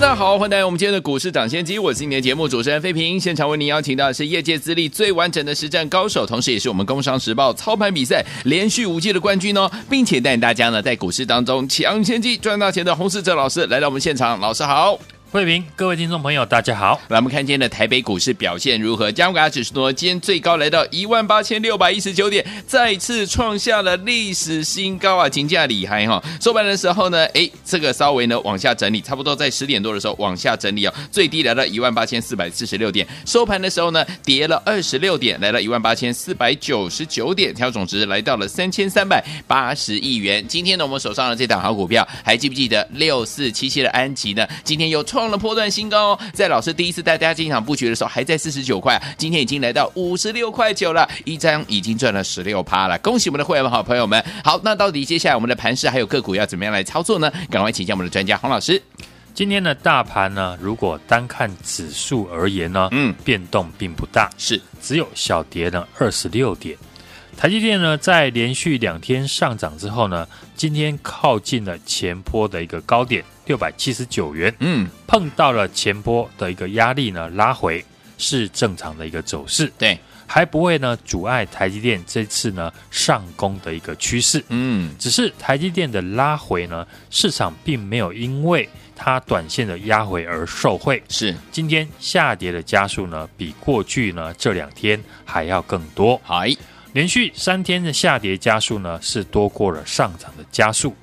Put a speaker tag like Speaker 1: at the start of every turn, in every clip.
Speaker 1: 大家好，欢迎来到我们今天的股市抢先机，我是今天的节目主持人费平。现场为您邀请到的是业界资历最完整的实战高手，同时也是我们工商时报操盘比赛连续五届的冠军哦，并且带大家呢在股市当中抢先机赚大钱的洪世哲老师来到我们现场，老师好。
Speaker 2: 慧平，各位听众朋友，大家好。
Speaker 1: 来，我们看今天的台北股市表现如何？加权指数呢？今天最高来到一万八千六百一十九点，再次创下了历史新高啊！金价厉害哈！收盘的时候呢，哎，这个稍微呢往下整理，差不多在十点多的时候往下整理哦，最低来到一万八千四百四十六点，收盘的时候呢跌了二十六点，来到一万八千四百九十九点，调总值来到了三千三百八十亿元。今天呢，我们手上的这档好股票，还记不记得六四七七的安吉呢？今天又创创了破段新高哦，在老师第一次带大家进场布局的时候，还在四十九块，今天已经来到五十六块九了，一张已经赚了十六趴了，恭喜我们的会员们、好朋友们！好，那到底接下来我们的盘势还有个股要怎么样来操作呢？赶快请教我们的专家洪老师。
Speaker 2: 今天的大盘呢，如果单看指数而言呢，嗯，变动并不大，
Speaker 1: 是
Speaker 2: 只有小跌了二十六点。台积电呢，在连续两天上涨之后呢，今天靠近了前坡的一个高点六百七十九元，嗯，碰到了前波的一个压力呢，拉回是正常的一个走势，
Speaker 1: 对，
Speaker 2: 还不会呢阻碍台积电这次呢上攻的一个趋势，嗯，只是台积电的拉回呢，市场并没有因为它短线的压回而受惠，
Speaker 1: 是。
Speaker 2: 今天下跌的加速呢，比过去呢这两天还要更多，
Speaker 1: 嗨。
Speaker 2: 连续三天的下跌加速呢，是多过了上涨的家数，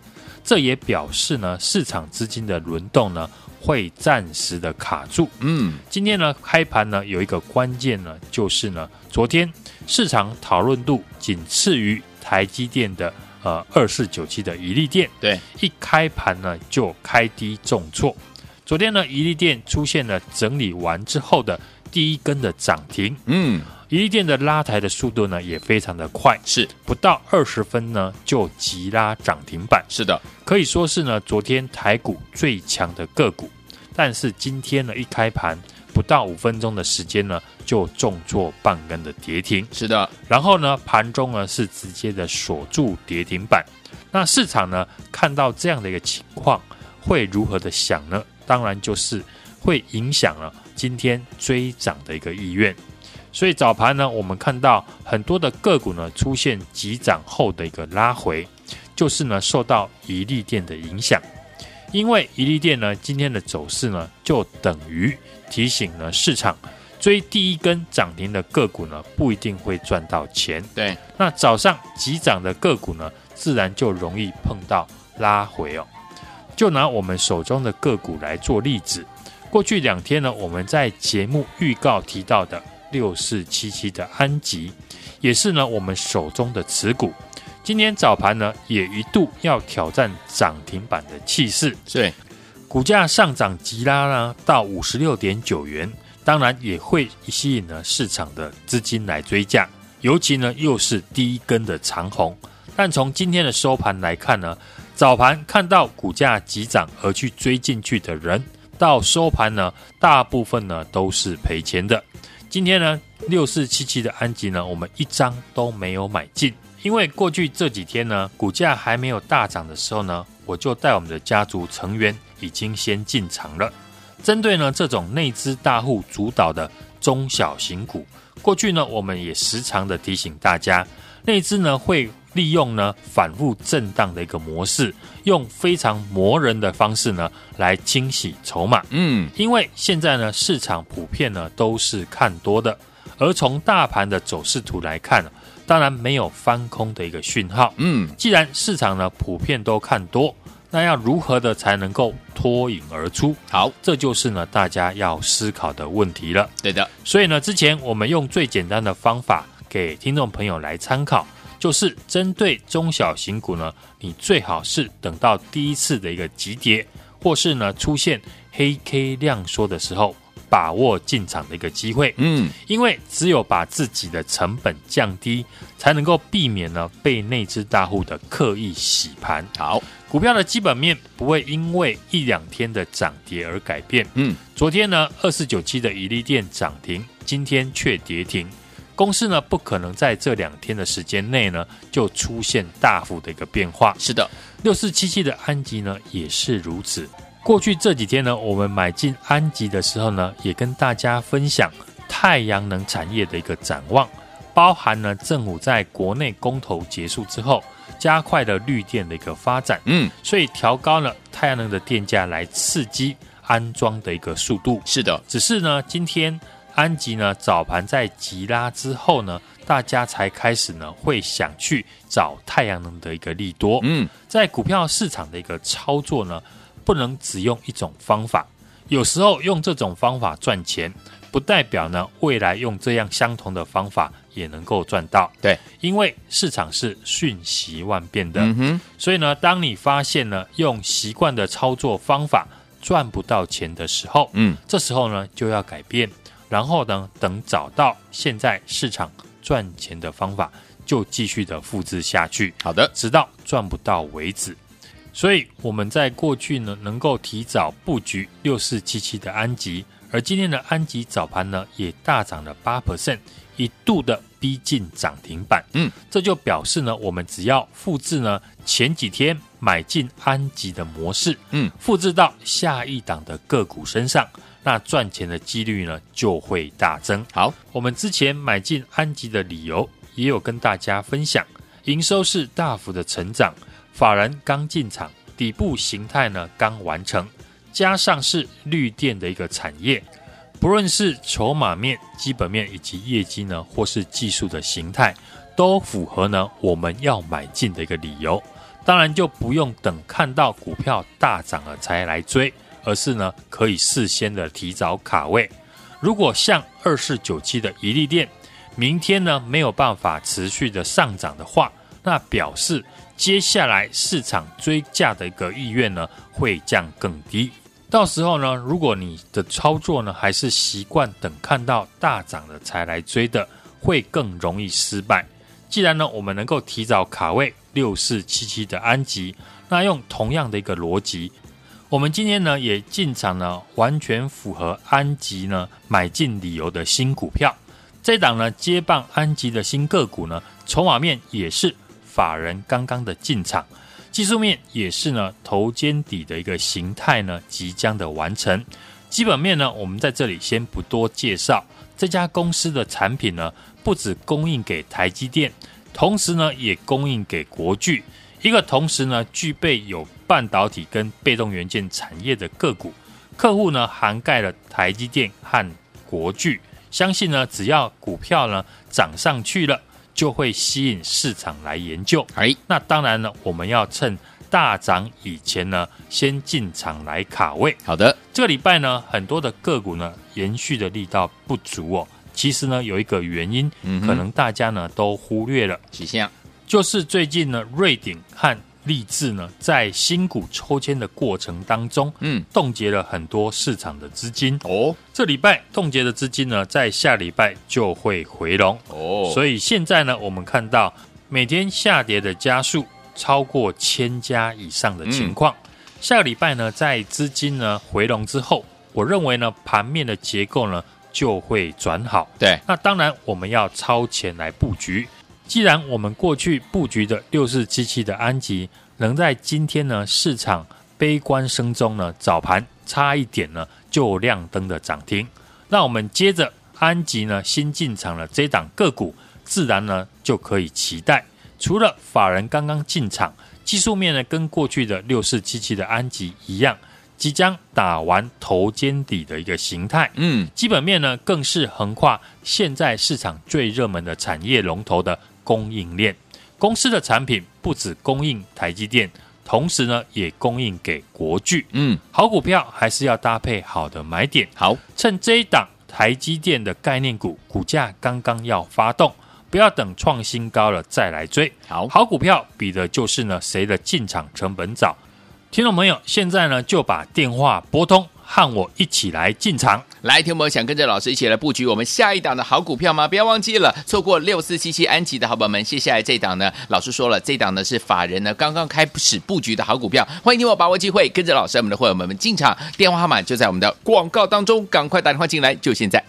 Speaker 2: 这也表示呢，市场资金的轮动呢会暂时的卡住。嗯，今天呢开盘呢有一个关键呢，就是呢昨天市场讨论度仅次于台积电的呃二四九七的一利电，
Speaker 1: 对，
Speaker 2: 一开盘呢就开低重挫。昨天呢一利电出现了整理完之后的第一根的涨停。嗯。怡利电的拉抬的速度呢也非常的快，
Speaker 1: 是
Speaker 2: 不到二十分呢就急拉涨停板，
Speaker 1: 是的，
Speaker 2: 可以说是呢昨天台股最强的个股。但是今天呢一开盘不到五分钟的时间呢就重挫半根的跌停，
Speaker 1: 是的。
Speaker 2: 然后呢盘中呢是直接的锁住跌停板。那市场呢看到这样的一个情况会如何的想呢？当然就是会影响了今天追涨的一个意愿。所以早盘呢，我们看到很多的个股呢出现急涨后的一个拉回，就是呢受到一利电的影响。因为一利电呢今天的走势呢，就等于提醒了市场，追第一根涨停的个股呢不一定会赚到钱。
Speaker 1: 对，
Speaker 2: 那早上急涨的个股呢，自然就容易碰到拉回哦。就拿我们手中的个股来做例子，过去两天呢，我们在节目预告提到的。六四七七的安吉，也是呢我们手中的持股。今天早盘呢，也一度要挑战涨停板的气势。
Speaker 1: 对，
Speaker 2: 股价上涨急拉呢到五十六点九元，当然也会吸引了市场的资金来追价。尤其呢又是第一根的长红。但从今天的收盘来看呢，早盘看到股价急涨而去追进去的人，到收盘呢，大部分呢都是赔钱的。今天呢，六四七七的安吉呢，我们一张都没有买进，因为过去这几天呢，股价还没有大涨的时候呢，我就带我们的家族成员已经先进场了。针对呢这种内资大户主导的中小型股，过去呢我们也时常的提醒大家，内资呢会利用呢反复震荡的一个模式，用非常磨人的方式呢来清洗筹码。嗯，因为现在呢市场普遍呢都是看多的，而从大盘的走势图来看，当然没有翻空的一个讯号。嗯，既然市场呢普遍都看多，那要如何的才能够脱颖而出？好，这就是呢大家要思考的问题了。
Speaker 1: 对的，
Speaker 2: 所以呢之前我们用最简单的方法给听众朋友来参考。就是针对中小型股呢，你最好是等到第一次的一个急跌，或是呢出现黑 K 量缩的时候，把握进场的一个机会。
Speaker 1: 嗯，
Speaker 2: 因为只有把自己的成本降低，才能够避免呢被内资大户的刻意洗盘。
Speaker 1: 好，
Speaker 2: 股票的基本面不会因为一两天的涨跌而改变。
Speaker 1: 嗯，
Speaker 2: 昨天呢，二四九七的一利电涨停，今天却跌停。公司呢，不可能在这两天的时间内呢，就出现大幅的一个变化。
Speaker 1: 是的，
Speaker 2: 六四七七的安吉呢，也是如此。过去这几天呢，我们买进安吉的时候呢，也跟大家分享太阳能产业的一个展望，包含呢，政府在国内公投结束之后，加快了绿电的一个发展。
Speaker 1: 嗯，
Speaker 2: 所以调高了太阳能的电价来刺激安装的一个速度。
Speaker 1: 是的，
Speaker 2: 只是呢，今天。安吉呢，早盘在急拉之后呢，大家才开始呢会想去找太阳能的一个利多。
Speaker 1: 嗯，
Speaker 2: 在股票市场的一个操作呢，不能只用一种方法。有时候用这种方法赚钱，不代表呢未来用这样相同的方法也能够赚到。
Speaker 1: 对，
Speaker 2: 因为市场是瞬息万变的。
Speaker 1: 嗯哼，
Speaker 2: 所以呢，当你发现呢用习惯的操作方法赚不到钱的时候，
Speaker 1: 嗯，
Speaker 2: 这时候呢就要改变。然后呢，等找到现在市场赚钱的方法，就继续的复制下去。
Speaker 1: 好的，
Speaker 2: 直到赚不到为止。所以我们在过去呢，能够提早布局六四七七的安吉，而今天的安吉早盘呢，也大涨了八 percent，一度的逼近涨停板。
Speaker 1: 嗯，
Speaker 2: 这就表示呢，我们只要复制呢前几天买进安吉的模式，
Speaker 1: 嗯，
Speaker 2: 复制到下一档的个股身上。那赚钱的几率呢就会大增。
Speaker 1: 好，
Speaker 2: 我们之前买进安吉的理由也有跟大家分享，营收是大幅的成长，法人刚进场，底部形态呢刚完成，加上是绿电的一个产业，不论是筹码面、基本面以及业绩呢，或是技术的形态，都符合呢我们要买进的一个理由。当然就不用等看到股票大涨了才来追。而是呢，可以事先的提早卡位。如果像二四九七的一利电，明天呢没有办法持续的上涨的话，那表示接下来市场追价的一个意愿呢会降更低。到时候呢，如果你的操作呢还是习惯等看到大涨了才来追的，会更容易失败。既然呢我们能够提早卡位六四七七的安吉，那用同样的一个逻辑。我们今天呢也进场了，完全符合安吉呢买进理由的新股票。这档呢接棒安吉的新个股呢，筹码面也是法人刚刚的进场，技术面也是呢头肩底的一个形态呢即将的完成。基本面呢，我们在这里先不多介绍。这家公司的产品呢，不只供应给台积电，同时呢也供应给国巨。一个同时呢，具备有半导体跟被动元件产业的个股，客户呢涵盖了台积电和国巨，相信呢只要股票呢涨上去了，就会吸引市场来研究。
Speaker 1: 哎，
Speaker 2: 那当然呢，我们要趁大涨以前呢，先进场来卡位。
Speaker 1: 好的，
Speaker 2: 这个礼拜呢，很多的个股呢延续的力道不足哦。其实呢，有一个原因，
Speaker 1: 嗯、
Speaker 2: 可能大家呢都忽略了。
Speaker 1: 几项？
Speaker 2: 就是最近呢，瑞鼎和力智呢，在新股抽签的过程当中，
Speaker 1: 嗯，
Speaker 2: 冻结了很多市场的资金
Speaker 1: 哦。
Speaker 2: 这礼拜冻结的资金呢，在下礼拜就会回笼
Speaker 1: 哦。
Speaker 2: 所以现在呢，我们看到每天下跌的家数超过千家以上的情况。嗯、下个礼拜呢，在资金呢回笼之后，我认为呢，盘面的结构呢就会转好。
Speaker 1: 对，
Speaker 2: 那当然我们要超前来布局。既然我们过去布局的六四七七的安吉能在今天呢市场悲观声中呢早盘差一点呢就亮灯的涨停，那我们接着安吉呢新进场的这档个股，自然呢就可以期待。除了法人刚刚进场，技术面呢跟过去的六四七七的安吉一样，即将打完头肩底的一个形态。
Speaker 1: 嗯，
Speaker 2: 基本面呢更是横跨现在市场最热门的产业龙头的。供应链公司的产品不止供应台积电，同时呢也供应给国巨。
Speaker 1: 嗯，
Speaker 2: 好股票还是要搭配好的买点。
Speaker 1: 好，
Speaker 2: 趁这一档台积电的概念股股价刚刚要发动，不要等创新高了再来追。
Speaker 1: 好，
Speaker 2: 好股票比的就是呢谁的进场成本早。听众朋友，现在呢就把电话拨通。和我一起来进场。
Speaker 1: 来，听我们想跟着老师一起来布局我们下一档的好股票吗？不要忘记了，错过六四七七安吉的好朋友们，接下来这档呢，老师说了，这档呢是法人呢刚刚开始布局的好股票，欢迎你我把握机会，跟着老师我们的会员们们进场，电话号码就在我们的广告当中，赶快打电话进来，就现在。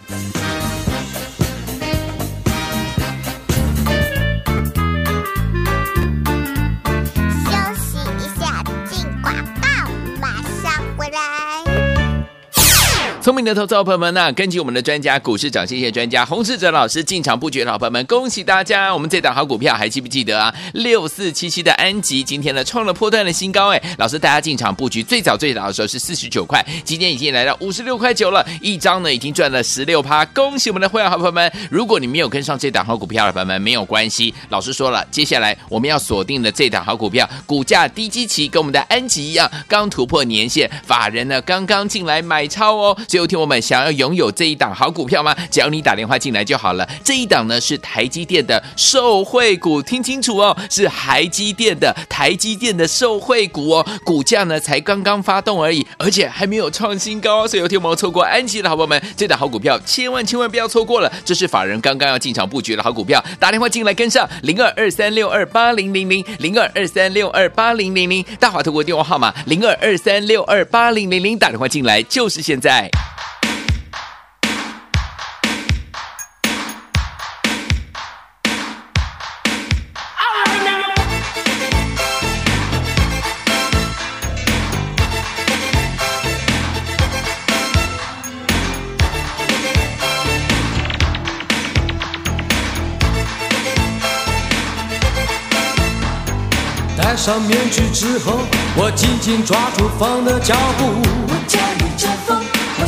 Speaker 1: 聪明的投资者朋友们呢、啊，根据我们的专家股市涨跌专家洪士哲老师进场布局老朋友们，恭喜大家！我们这档好股票还记不记得啊？六四七七的安吉今天呢创了破断的新高哎！老师大家进场布局最早最早的时候是四十九块，今天已经来到五十六块九了，一张呢已经赚了十六趴，恭喜我们的会员好朋友们！如果你没有跟上这档好股票的朋友们，没有关系，老师说了，接下来我们要锁定的这档好股票，股价低基期，跟我们的安吉一样，刚突破年线，法人呢刚刚进来买超哦。有听我们想要拥有这一档好股票吗？只要你打电话进来就好了。这一档呢是台积电的受惠股，听清楚哦，是台积电的台积电的受惠股哦。股价呢才刚刚发动而已，而且还没有创新高，所以有听我们错过安吉的好朋友们，这档好股票千万千万不要错过了。这是法人刚刚要进场布局的好股票，打电话进来跟上零二二三六二八零零零零二二三六二八零零零大华投过电话号码零二二三六二八零零零打电话进来就是现在。
Speaker 3: 戴上面具之后，我紧紧抓住风的脚步。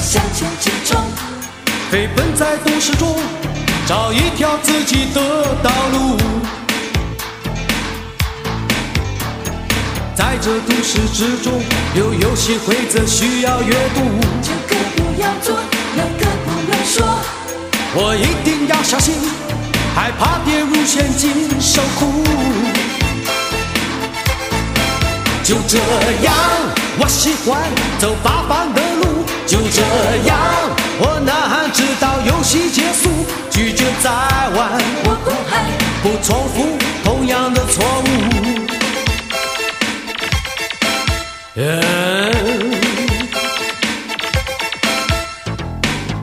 Speaker 4: 向前直冲，
Speaker 3: 飞奔在都市中，找一条自己的道路。在这都市之中，有游戏规则需要阅读。
Speaker 4: 这个不要做，那个不能说。
Speaker 3: 我一定要小心，害怕跌入陷阱受苦。就这样，我喜欢走八方的这样，我呐喊直到游戏结束，拒绝再玩，
Speaker 4: 我不害，
Speaker 3: 不重复同样的错误。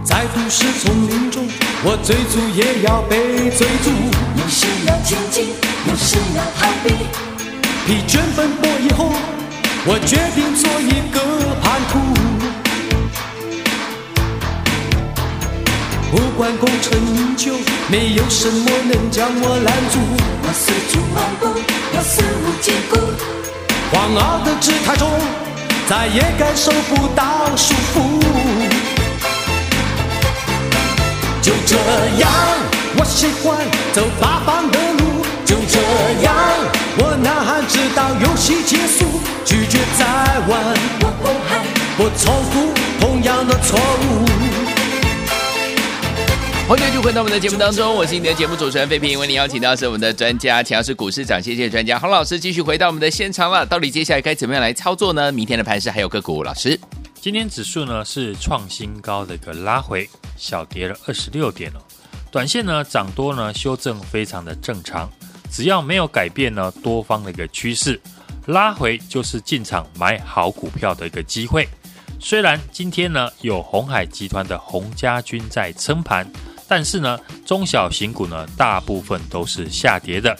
Speaker 3: 在都市丛林中，我追逐也要被追逐。
Speaker 4: 有时要前进，有时要逃避。
Speaker 3: 疲倦奔波以后，我决定做一个叛徒。不管功成名就，没有什么能将我拦住。
Speaker 4: 我四处漫步，我肆无忌顾。
Speaker 3: 狂傲的姿态中，再也感受不到束缚。就这样，我喜欢走八方的路。就这样，我呐喊直到游戏结束，拒绝再玩，
Speaker 4: 我不害，
Speaker 3: 不重复同样的错误。
Speaker 1: 欢迎继续回到我们的节目当中，我是你的节目主持人费平，为你邀请到是我们的专家，强势股市涨跌的专家洪老师，继续回到我们的现场了。到底接下来该怎么样来操作呢？明天的盘势还有个股，老师，
Speaker 2: 今天指数呢是创新高的一个拉回，小跌了二十六点哦，短线呢涨多呢修正非常的正常。只要没有改变呢，多方的一个趋势，拉回就是进场买好股票的一个机会。虽然今天呢有鸿海集团的洪家军在撑盘，但是呢中小型股呢大部分都是下跌的。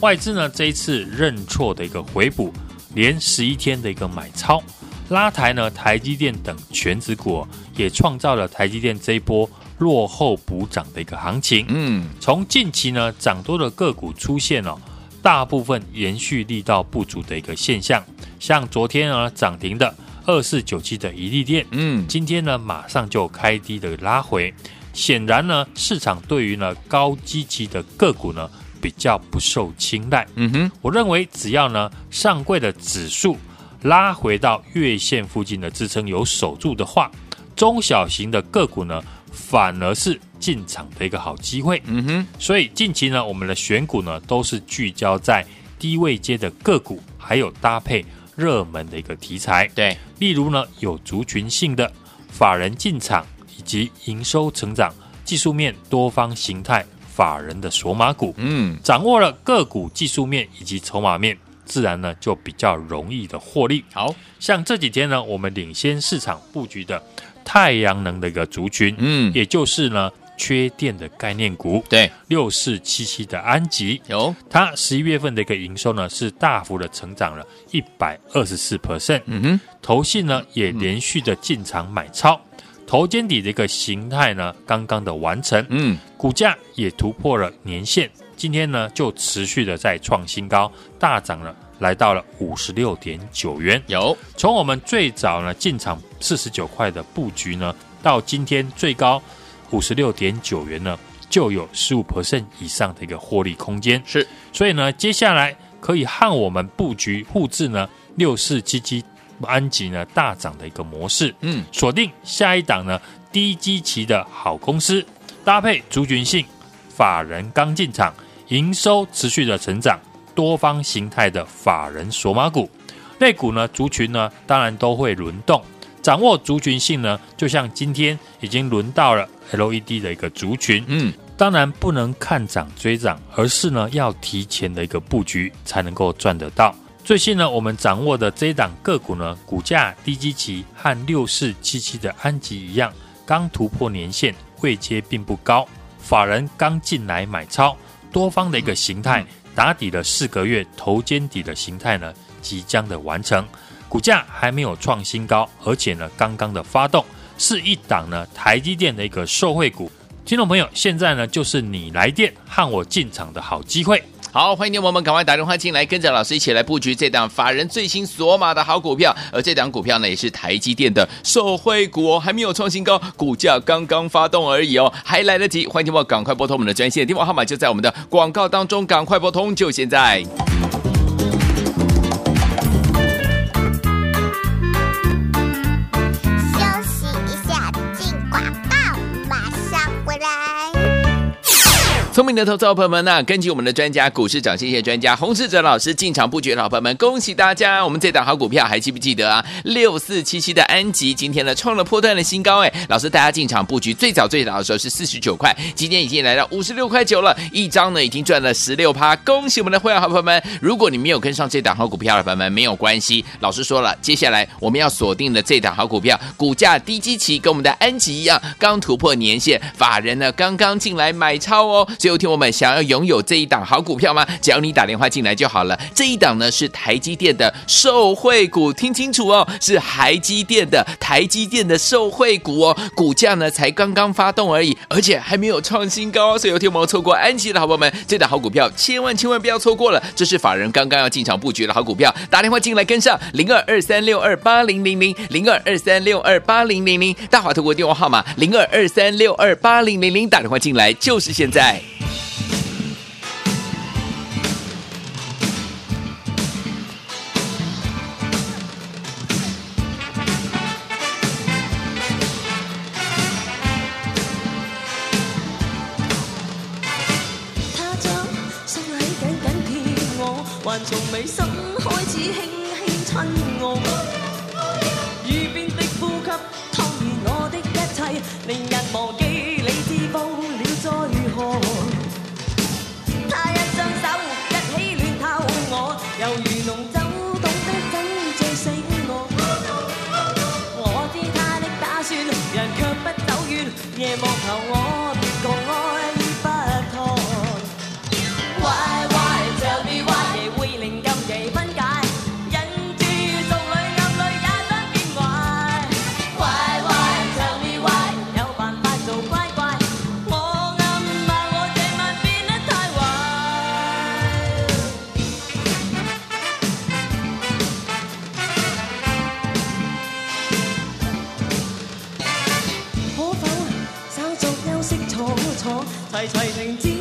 Speaker 2: 外资呢这一次认错的一个回补，连十一天的一个买超，拉抬呢台积电等全指股也创造了台积电这一波。落后补涨的一个行情，嗯，从近期呢涨多的个股出现了，大部分延续力道不足的一个现象，像昨天呢涨停的二四九七的一利电，嗯，今天呢马上就开低的拉回，显然呢市场对于呢高基期的个股呢比较不受青睐，嗯哼，我认为只要呢上柜的指数拉回到月线附近的支撑有守住的话，中小型的个股呢。反而是进场的一个好机会，嗯哼，所以近期呢，我们的选股呢都是聚焦在低位阶的个股，还有搭配热门的一个题材，
Speaker 1: 对，
Speaker 2: 例如呢有族群性的，法人进场以及营收成长、技术面多方形态法人的锁码股。
Speaker 1: 嗯，
Speaker 2: 掌握了个股技术面以及筹码面，自然呢就比较容易的获利。
Speaker 1: 好，
Speaker 2: 像这几天呢，我们领先市场布局的太阳能的一个族群，
Speaker 1: 嗯，
Speaker 2: 也就是呢缺电的概念股，
Speaker 1: 对，
Speaker 2: 六四七七的安吉，
Speaker 1: 有，
Speaker 2: 它十一月份的一个营收呢是大幅的成长了一百二十四。percent，
Speaker 1: 嗯哼，
Speaker 2: 投信呢也连续的进场买超，头肩底的一个形态呢刚刚的完成，
Speaker 1: 嗯，
Speaker 2: 股价也突破了年线，今天呢就持续的在创新高，大涨了，来到了五十六点九元。
Speaker 1: 有，
Speaker 2: 从我们最早呢进场四十九块的布局呢，到今天最高五十六点九元呢，就有十五 percent 以上的一个获利空间。
Speaker 1: 是，
Speaker 2: 所以呢，接下来可以和我们布局复制呢六四七七安吉呢大涨的一个模式，
Speaker 1: 嗯，
Speaker 2: 锁定下一档呢低基期的好公司，搭配族群性法人刚进场，营收持续的成长，多方形态的法人索马股，类股呢族群呢当然都会轮动，掌握族群性呢，就像今天已经轮到了 LED 的一个族群，
Speaker 1: 嗯，
Speaker 2: 当然不能看涨追涨，而是呢要提前的一个布局才能够赚得到。最近呢，我们掌握的这一档个股呢，股价低基期和六四七七的安吉一样，刚突破年线，位阶并不高，法人刚进来买超，多方的一个形态打底了四个月，头肩底的形态呢即将的完成，股价还没有创新高，而且呢刚刚的发动，是一档呢台积电的一个受惠股。听众朋友，现在呢就是你来电和我进场的好机会。
Speaker 1: 好，欢迎听我们赶快打电话进来，跟着老师一起来布局这档法人最新索玛的好股票。而这档股票呢，也是台积电的受惠股哦，还没有创新高，股价刚刚发动而已哦，还来得及。欢迎听我赶快拨通我们的专线，电话号码就在我们的广告当中，赶快拨通，就现在。聪明的投资者朋友们呐、根据我们的专家股市涨跌线专家洪世哲老师进场布局老朋友们，恭喜大家！我们这档好股票还记不记得啊？六四七七的安吉今天呢创了破段的新高哎！老师大家进场布局最早最早的时候是四十九块，今天已经来到五十六块九了，一张呢已经赚了十六趴。恭喜我们的会员好朋友们！如果你没有跟上这档好股票的朋友们，没有关系，老师说了，接下来我们要锁定的这档好股票，股价低基期，跟我们的安吉一样，刚突破年线，法人呢刚刚进来买超哦。最后听我们想要拥有这一档好股票吗？只要你打电话进来就好了。这一档呢是台积电的受惠股，听清楚哦，是台积电的台积电的受惠股哦，股价呢才刚刚发动而已，而且还没有创新高哦。所以有听我们错过安吉的好朋友们，这档好股票千万千万不要错过了，这是法人刚刚要进场布局的好股票，打电话进来跟上零二二三六二八零零零零二二三六二八零零零大华投顾电话号码零二二三六二八零零零打电话进来就是现在。
Speaker 4: 齐齐停止，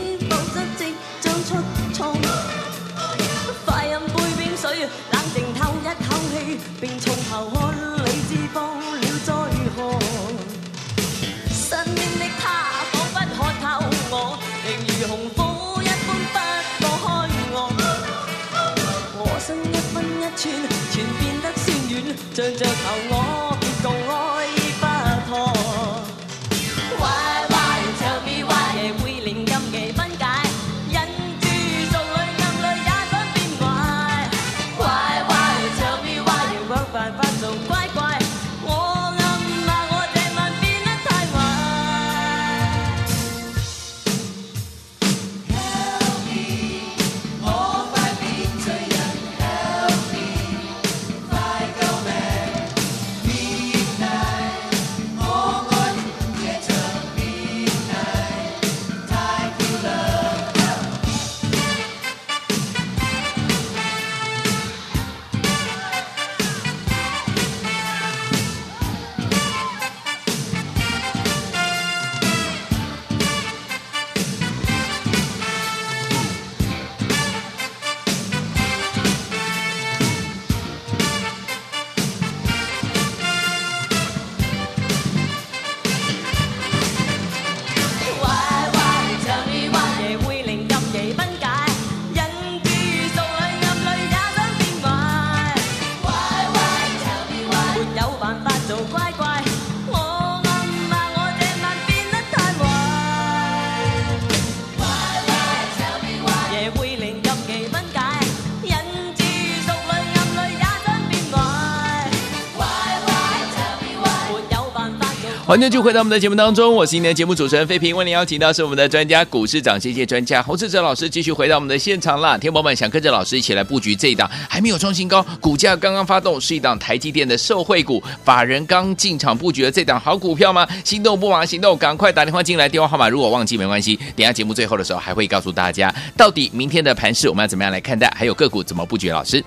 Speaker 1: 欢迎就回到我们的节目当中，我是今天的节目主持人费平，为您邀请到是我们的专家股市涨跌界专家洪志哲老师，继续回到我们的现场啦。天宝们想跟着老师一起来布局这一档还没有创新高，股价刚刚发动，是一档台积电的受惠股，法人刚进场布局的这档好股票吗？心动不忙行动，赶快打电话进来，电话号码如果忘记没关系，等下节目最后的时候还会告诉大家，到底明天的盘势我们要怎么样来看待，还有个股怎么布局，老师。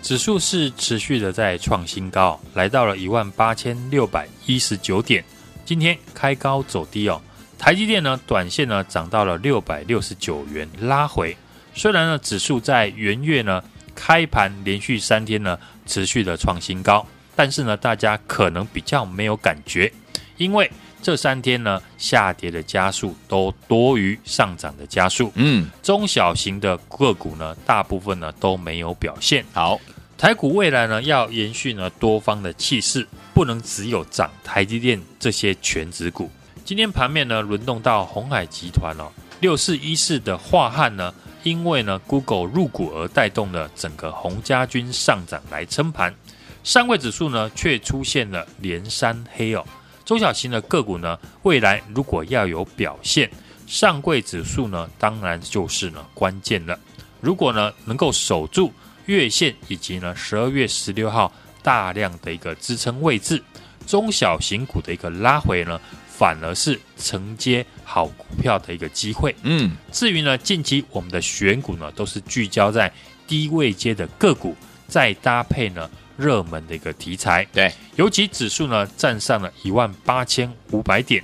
Speaker 2: 指数是持续的在创新高，来到了一万八千六百一十九点。今天开高走低哦，台积电呢，短线呢涨到了六百六十九元，拉回。虽然呢指数在元月呢开盘连续三天呢持续的创新高，但是呢大家可能比较没有感觉，因为这三天呢下跌的加速都多于上涨的加速。嗯，中小型的个股呢大部分呢都没有表现好。台股未来呢要延续呢多方的气势。不能只有涨台积电这些全值股。今天盘面呢，轮动到鸿海集团哦，六四一四的化汉呢，因为呢 Google 入股而带动了整个鸿家军上涨来撑盘。上柜指数呢，却出现了连三黑哦。中小型的个股呢，未来如果要有表现，上柜指数呢，当然就是呢关键了。如果呢能够守住月线以及呢十二月十六号。大量的一个支撑位置，中小型股的一个拉回呢，反而是承接好股票的一个机会。嗯，至于呢，近期我们的选股呢，都是聚焦在低位阶的个股，再搭配呢热门的一个题材。对，尤其指数呢站上了一万八千五百点，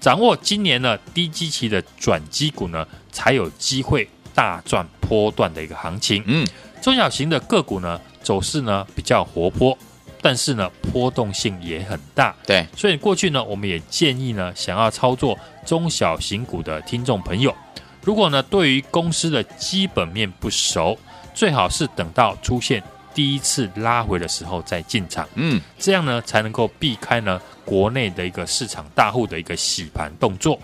Speaker 2: 掌握今年呢低基期的转机股呢，才有机会大赚波段的一个行情。嗯，中小型的个股呢。走势呢比较活泼，但是呢波动性也很大。对，所以过去呢我们也建议呢想要操作中小型股的听众朋友，如果呢对于公司的基本面不熟，最好是等到出现第一次拉回的时候再进场。嗯，这样呢才能够避开呢国内的一个市场大户的一个洗盘动作。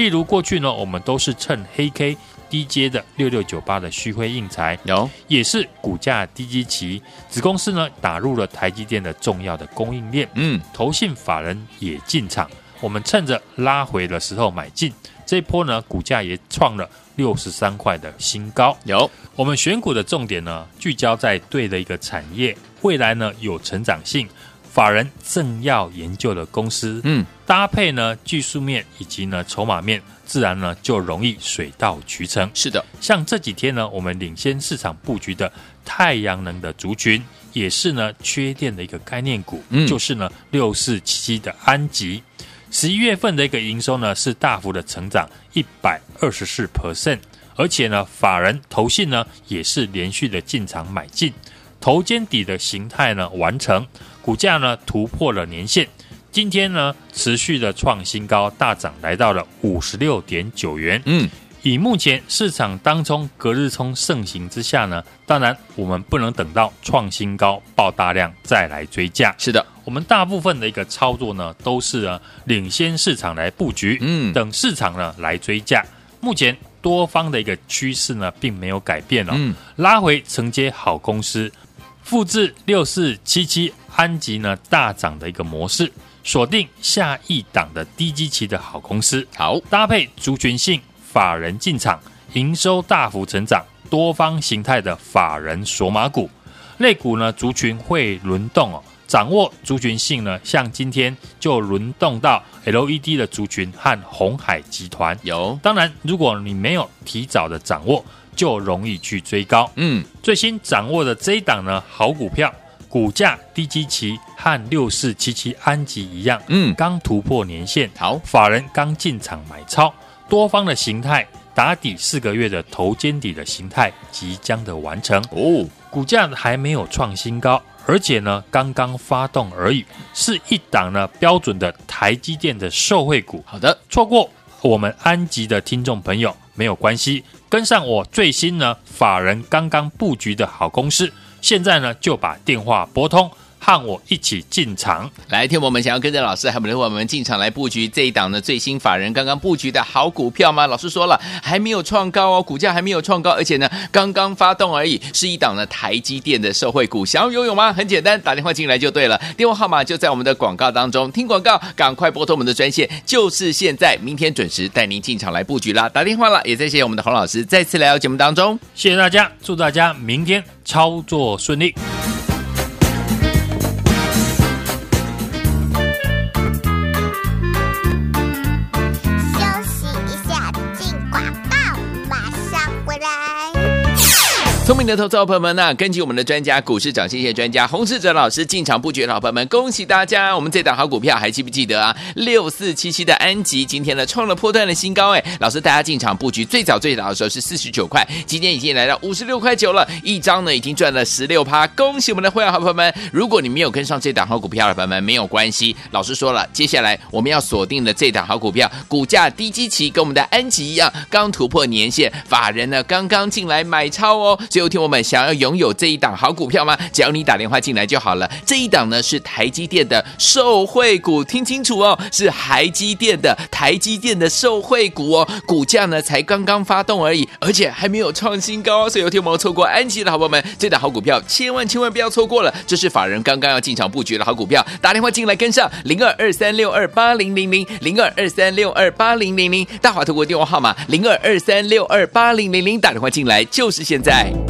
Speaker 2: 例如过去呢我们都是趁黑 K。低阶的六六九八的旭辉硬材有，也是股价低基期，子公司呢打入了台积电的重要的供应链，嗯，投信法人也进场，我们趁着拉回的时候买进，这一波呢股价也创了六十三块的新高。有，我们选股的重点呢聚焦在对的一个产业，未来呢有成长性。法人正要研究的公司，嗯，搭配呢技术面以及呢筹码面，自然呢就容易水到渠成。是的，像这几天呢，我们领先市场布局的太阳能的族群，也是呢缺电的一个概念股，嗯，就是呢六四七七的安吉，十一月份的一个营收呢是大幅的成长一百二十四 percent，而且呢法人投信呢也是连续的进场买进，头肩底的形态呢完成。股价呢突破了年线，今天呢持续的创新高，大涨来到了五十六点九元。嗯，以目前市场当中隔日冲盛行之下呢，当然我们不能等到创新高爆大量再来追价。是的，我们大部分的一个操作呢，都是呢领先市场来布局，嗯，等市场呢来追价。目前多方的一个趋势呢，并没有改变了，嗯，拉回承接好公司。复制六四七七安吉呢大涨的一个模式，锁定下一档的低基期的好公司，好。搭配族群性法人进场，营收大幅成长，多方形态的法人索马股，类股呢族群会轮动哦，掌握族群性呢，像今天就轮动到 LED 的族群和红海集团。有，当然如果你没有提早的掌握。就容易去追高。嗯，最新掌握的这一档呢，好股票，股价低基期和六四七七安吉一样。嗯，刚突破年线，好，法人刚进场买超，多方的形态打底四个月的头肩底的形态即将的完成。哦，股价还没有创新高，而且呢刚刚发动而已，是一档呢标准的台积电的受惠股。好的，错过我们安吉的听众朋友没有关系。跟上我最新呢，法人刚刚布局的好公司，现在呢就把电话拨通，和我一起进场。
Speaker 1: 来，听我们想要跟着老师还有我们进场来布局这一档的最新法人刚刚布局的好股票吗？老师说了，还没有创高哦，股价还没有创高，而且呢，刚刚发动而已，是一档呢台积电的受惠股，想要游泳吗？很简单，打电话进来就对了，电话号码就在我们的广告当中，听广告赶快拨通我们的专线，就是现在，明天准时带您进场来布局啦。打电话了，也谢谢我们的洪老师再次来到节目当中，
Speaker 2: 谢谢大家，祝大家明天操作顺利。
Speaker 1: 聪明的投资者朋友们呐、啊，根据我们的专家股市涨跌线专家洪世哲老师进场布局老朋友们，恭喜大家！我们这档好股票还记不记得啊？六四七七的安吉今天呢创了破段的新高哎！老师大家进场布局最早最早的时候是四十九块，今天已经来到五十六块九了，一张呢已经赚了十六趴。恭喜我们的会员好朋友们！如果你没有跟上这档好股票的朋友们，没有关系，老师说了，接下来我们要锁定的这档好股票，股价低基期，跟我们的安吉一样，刚突破年线，法人呢刚刚进来买超哦。有听我们想要拥有这一档好股票吗？只要你打电话进来就好了。这一档呢是台积电的受惠股，听清楚哦，是台积电的台积电的受惠股哦。股价呢才刚刚发动而已，而且还没有创新高，所以有听我们错过安吉的好朋友们，这档好股票千万千万不要错过了。这是法人刚刚要进场布局的好股票，打电话进来跟上零二二三六二八零零零零二二三六二八零零零大华投顾电话号码零二二三六二八零零零打电话进来就是现在。